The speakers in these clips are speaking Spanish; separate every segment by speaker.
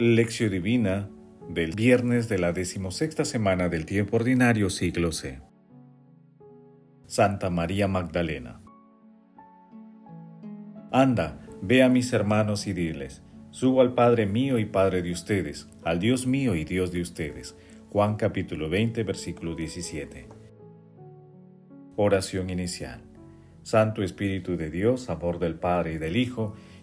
Speaker 1: Lección Divina del viernes de la decimosexta semana del tiempo ordinario siglo C. Santa María Magdalena. Anda, ve a mis hermanos y diles, subo al Padre mío y Padre de ustedes, al Dios mío y Dios de ustedes. Juan capítulo 20, versículo 17. Oración inicial. Santo Espíritu de Dios, amor del Padre y del Hijo,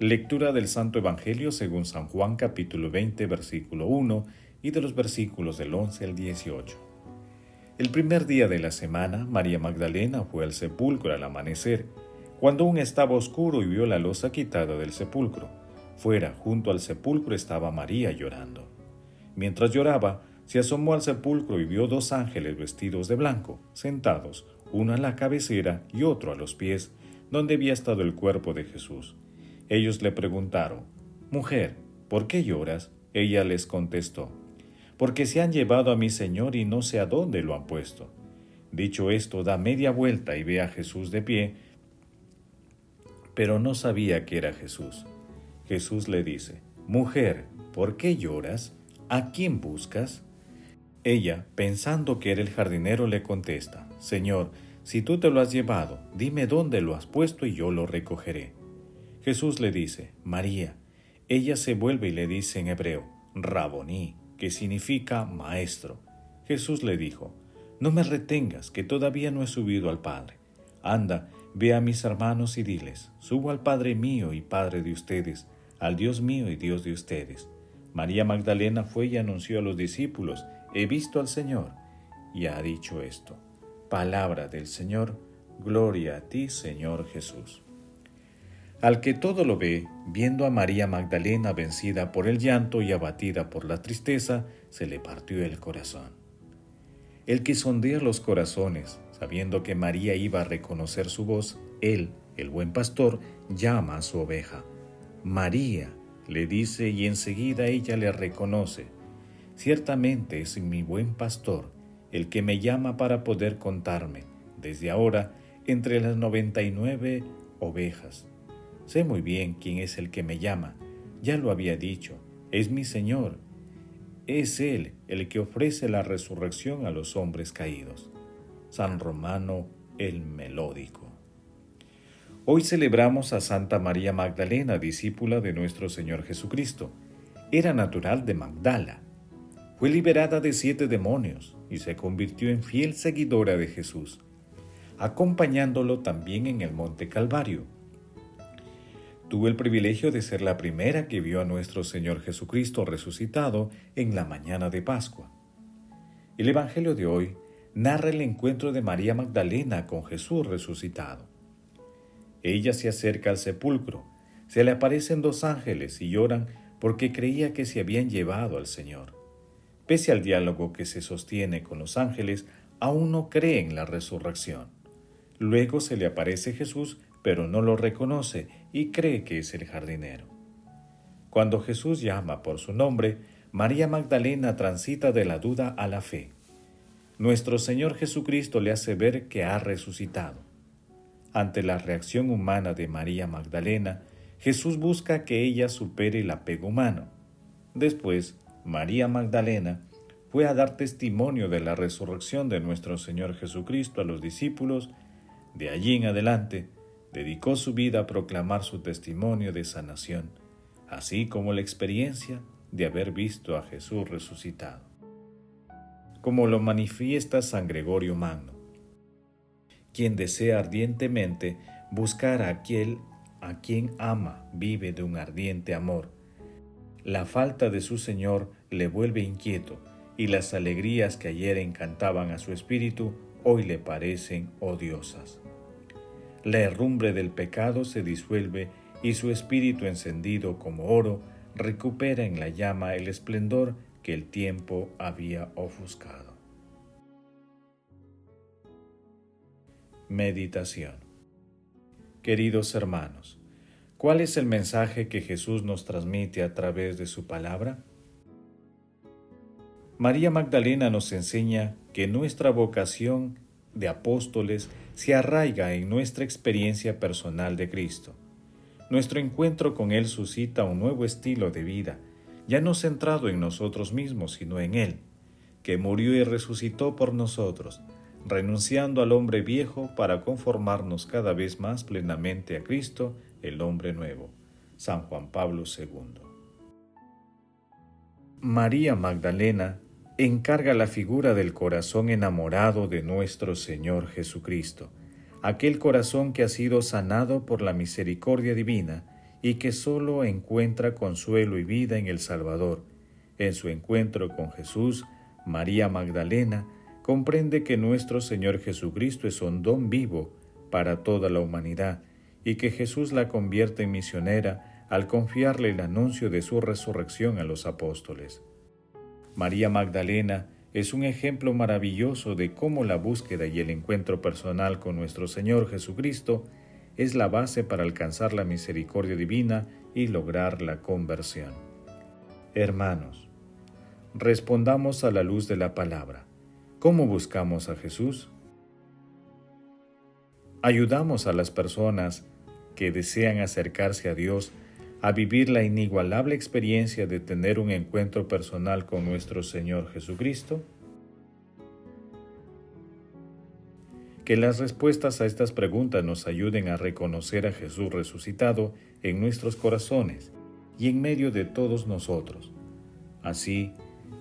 Speaker 1: Lectura del Santo Evangelio según San Juan capítulo 20 versículo 1 y de los versículos del 11 al 18. El primer día de la semana, María Magdalena fue al sepulcro al amanecer, cuando aún estaba oscuro y vio la losa quitada del sepulcro. Fuera, junto al sepulcro, estaba María llorando. Mientras lloraba, se asomó al sepulcro y vio dos ángeles vestidos de blanco, sentados, uno a la cabecera y otro a los pies, donde había estado el cuerpo de Jesús. Ellos le preguntaron, Mujer, ¿por qué lloras? Ella les contestó, Porque se han llevado a mi Señor y no sé a dónde lo han puesto. Dicho esto, da media vuelta y ve a Jesús de pie, pero no sabía que era Jesús. Jesús le dice, Mujer, ¿por qué lloras? ¿A quién buscas? Ella, pensando que era el jardinero, le contesta, Señor, si tú te lo has llevado, dime dónde lo has puesto y yo lo recogeré. Jesús le dice, María. Ella se vuelve y le dice en hebreo, Raboní, que significa maestro. Jesús le dijo, No me retengas, que todavía no he subido al Padre. Anda, ve a mis hermanos y diles, Subo al Padre mío y Padre de ustedes, al Dios mío y Dios de ustedes. María Magdalena fue y anunció a los discípulos, He visto al Señor, y ha dicho esto. Palabra del Señor, gloria a ti, Señor Jesús. Al que todo lo ve, viendo a María Magdalena vencida por el llanto y abatida por la tristeza, se le partió el corazón. El que sondea los corazones, sabiendo que María iba a reconocer su voz, él, el buen pastor, llama a su oveja. María, le dice y enseguida ella le reconoce. Ciertamente es mi buen pastor, el que me llama para poder contarme, desde ahora, entre las noventa y nueve ovejas Sé muy bien quién es el que me llama. Ya lo había dicho. Es mi Señor. Es Él el que ofrece la resurrección a los hombres caídos. San Romano el Melódico. Hoy celebramos a Santa María Magdalena, discípula de nuestro Señor Jesucristo. Era natural de Magdala. Fue liberada de siete demonios y se convirtió en fiel seguidora de Jesús, acompañándolo también en el Monte Calvario Tuve el privilegio de ser la primera que vio a nuestro Señor Jesucristo resucitado en la mañana de Pascua. El Evangelio de hoy narra el encuentro de María Magdalena con Jesús resucitado. Ella se acerca al sepulcro, se le aparecen dos ángeles y lloran porque creía que se habían llevado al Señor. Pese al diálogo que se sostiene con los ángeles, aún no cree en la resurrección. Luego se le aparece Jesús pero no lo reconoce y cree que es el jardinero. Cuando Jesús llama por su nombre, María Magdalena transita de la duda a la fe. Nuestro Señor Jesucristo le hace ver que ha resucitado. Ante la reacción humana de María Magdalena, Jesús busca que ella supere el apego humano. Después, María Magdalena fue a dar testimonio de la resurrección de nuestro Señor Jesucristo a los discípulos. De allí en adelante, dedicó su vida a proclamar su testimonio de sanación, así como la experiencia de haber visto a Jesús resucitado. Como lo manifiesta San Gregorio Magno, quien desea ardientemente buscar a aquel a quien ama vive de un ardiente amor. La falta de su Señor le vuelve inquieto y las alegrías que ayer encantaban a su espíritu hoy le parecen odiosas. La herrumbre del pecado se disuelve y su espíritu encendido como oro recupera en la llama el esplendor que el tiempo había ofuscado. Meditación Queridos hermanos, ¿cuál es el mensaje que Jesús nos transmite a través de su palabra? María Magdalena nos enseña que nuestra vocación de apóstoles se arraiga en nuestra experiencia personal de Cristo. Nuestro encuentro con Él suscita un nuevo estilo de vida, ya no centrado en nosotros mismos, sino en Él, que murió y resucitó por nosotros, renunciando al hombre viejo para conformarnos cada vez más plenamente a Cristo, el hombre nuevo. San Juan Pablo II. María Magdalena encarga la figura del corazón enamorado de nuestro Señor Jesucristo, aquel corazón que ha sido sanado por la misericordia divina y que sólo encuentra consuelo y vida en el Salvador. En su encuentro con Jesús, María Magdalena comprende que nuestro Señor Jesucristo es un don vivo para toda la humanidad y que Jesús la convierte en misionera al confiarle el anuncio de su resurrección a los apóstoles. María Magdalena es un ejemplo maravilloso de cómo la búsqueda y el encuentro personal con nuestro Señor Jesucristo es la base para alcanzar la misericordia divina y lograr la conversión. Hermanos, respondamos a la luz de la palabra. ¿Cómo buscamos a Jesús? Ayudamos a las personas que desean acercarse a Dios a vivir la inigualable experiencia de tener un encuentro personal con nuestro Señor Jesucristo? Que las respuestas a estas preguntas nos ayuden a reconocer a Jesús resucitado en nuestros corazones y en medio de todos nosotros, así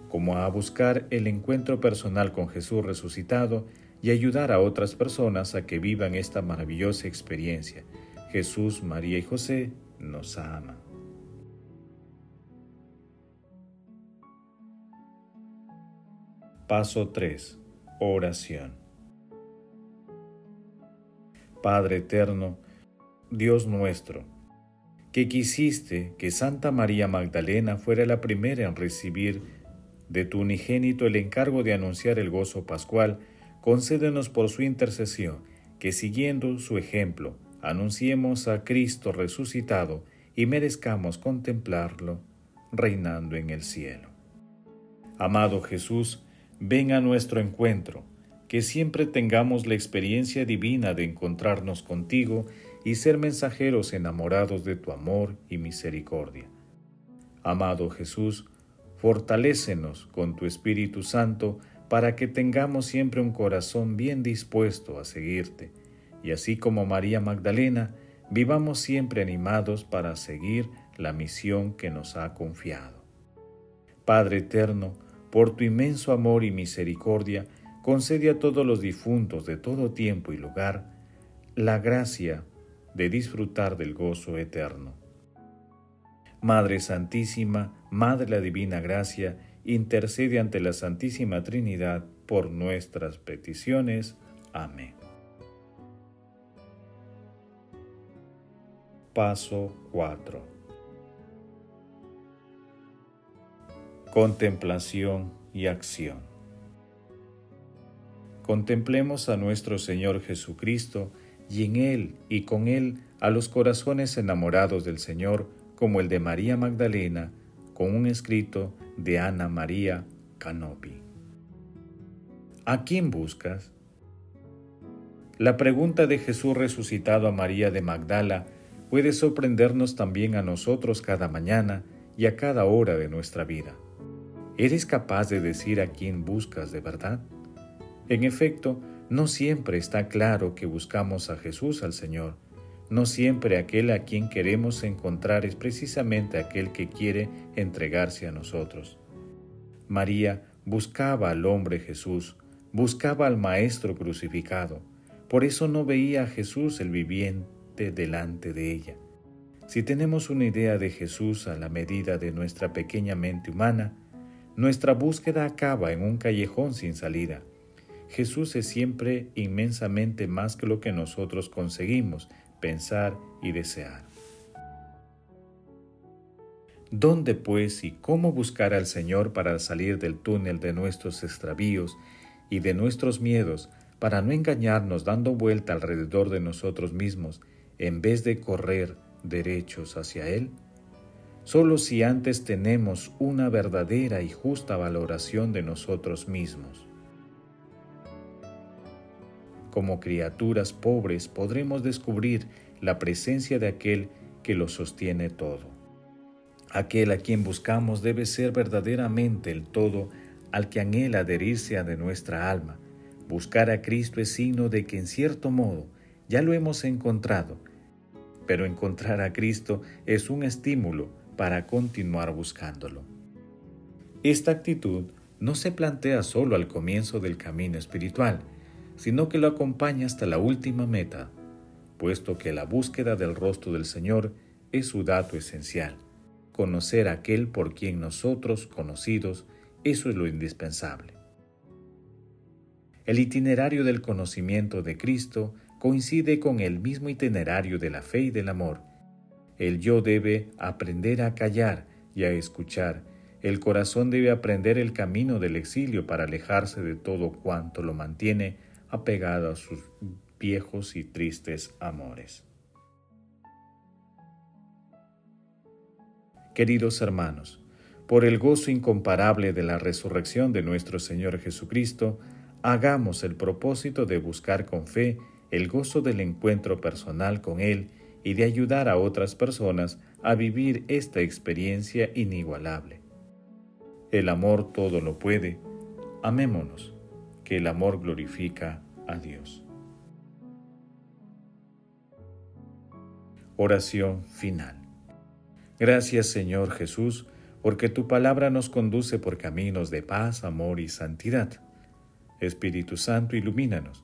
Speaker 1: como a buscar el encuentro personal con Jesús resucitado y ayudar a otras personas a que vivan esta maravillosa experiencia. Jesús, María y José nos ama. Paso 3. Oración. Padre eterno, Dios nuestro, que quisiste que Santa María Magdalena fuera la primera en recibir de tu unigénito el encargo de anunciar el gozo pascual, concédenos por su intercesión que siguiendo su ejemplo, anunciemos a Cristo resucitado y merezcamos contemplarlo reinando en el cielo. Amado Jesús, ven a nuestro encuentro, que siempre tengamos la experiencia divina de encontrarnos contigo y ser mensajeros enamorados de tu amor y misericordia. Amado Jesús, fortalécenos con tu Espíritu Santo para que tengamos siempre un corazón bien dispuesto a seguirte y así como María Magdalena, vivamos siempre animados para seguir la misión que nos ha confiado. Padre eterno, por tu inmenso amor y misericordia, concede a todos los difuntos de todo tiempo y lugar la gracia de disfrutar del gozo eterno. Madre Santísima, Madre la Divina Gracia, intercede ante la Santísima Trinidad por nuestras peticiones. Amén. Paso 4. Contemplación y acción. Contemplemos a nuestro Señor Jesucristo y en Él y con Él a los corazones enamorados del Señor como el de María Magdalena con un escrito de Ana María Canopi. ¿A quién buscas? La pregunta de Jesús resucitado a María de Magdala puede sorprendernos también a nosotros cada mañana y a cada hora de nuestra vida. ¿Eres capaz de decir a quién buscas de verdad? En efecto, no siempre está claro que buscamos a Jesús al Señor. No siempre aquel a quien queremos encontrar es precisamente aquel que quiere entregarse a nosotros. María buscaba al hombre Jesús, buscaba al Maestro crucificado. Por eso no veía a Jesús el viviente delante de ella. Si tenemos una idea de Jesús a la medida de nuestra pequeña mente humana, nuestra búsqueda acaba en un callejón sin salida. Jesús es siempre inmensamente más que lo que nosotros conseguimos pensar y desear. ¿Dónde pues y cómo buscar al Señor para salir del túnel de nuestros extravíos y de nuestros miedos, para no engañarnos dando vuelta alrededor de nosotros mismos, en vez de correr derechos hacia Él? Solo si antes tenemos una verdadera y justa valoración de nosotros mismos. Como criaturas pobres podremos descubrir la presencia de aquel que lo sostiene todo. Aquel a quien buscamos debe ser verdaderamente el todo al que anhela adherirse a de nuestra alma. Buscar a Cristo es signo de que en cierto modo ya lo hemos encontrado, pero encontrar a Cristo es un estímulo para continuar buscándolo. Esta actitud no se plantea solo al comienzo del camino espiritual, sino que lo acompaña hasta la última meta, puesto que la búsqueda del rostro del Señor es su dato esencial conocer a aquel por quien nosotros conocidos, eso es lo indispensable. El itinerario del conocimiento de Cristo coincide con el mismo itinerario de la fe y del amor. El yo debe aprender a callar y a escuchar. El corazón debe aprender el camino del exilio para alejarse de todo cuanto lo mantiene apegado a sus viejos y tristes amores. Queridos hermanos, por el gozo incomparable de la resurrección de nuestro Señor Jesucristo, hagamos el propósito de buscar con fe el gozo del encuentro personal con Él y de ayudar a otras personas a vivir esta experiencia inigualable. El amor todo lo puede. Amémonos, que el amor glorifica a Dios. Oración final. Gracias Señor Jesús, porque tu palabra nos conduce por caminos de paz, amor y santidad. Espíritu Santo, ilumínanos,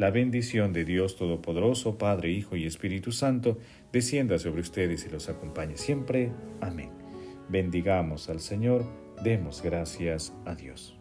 Speaker 1: La bendición de Dios Todopoderoso, Padre, Hijo y Espíritu Santo, descienda sobre ustedes y los acompañe siempre. Amén. Bendigamos al Señor, demos gracias a Dios.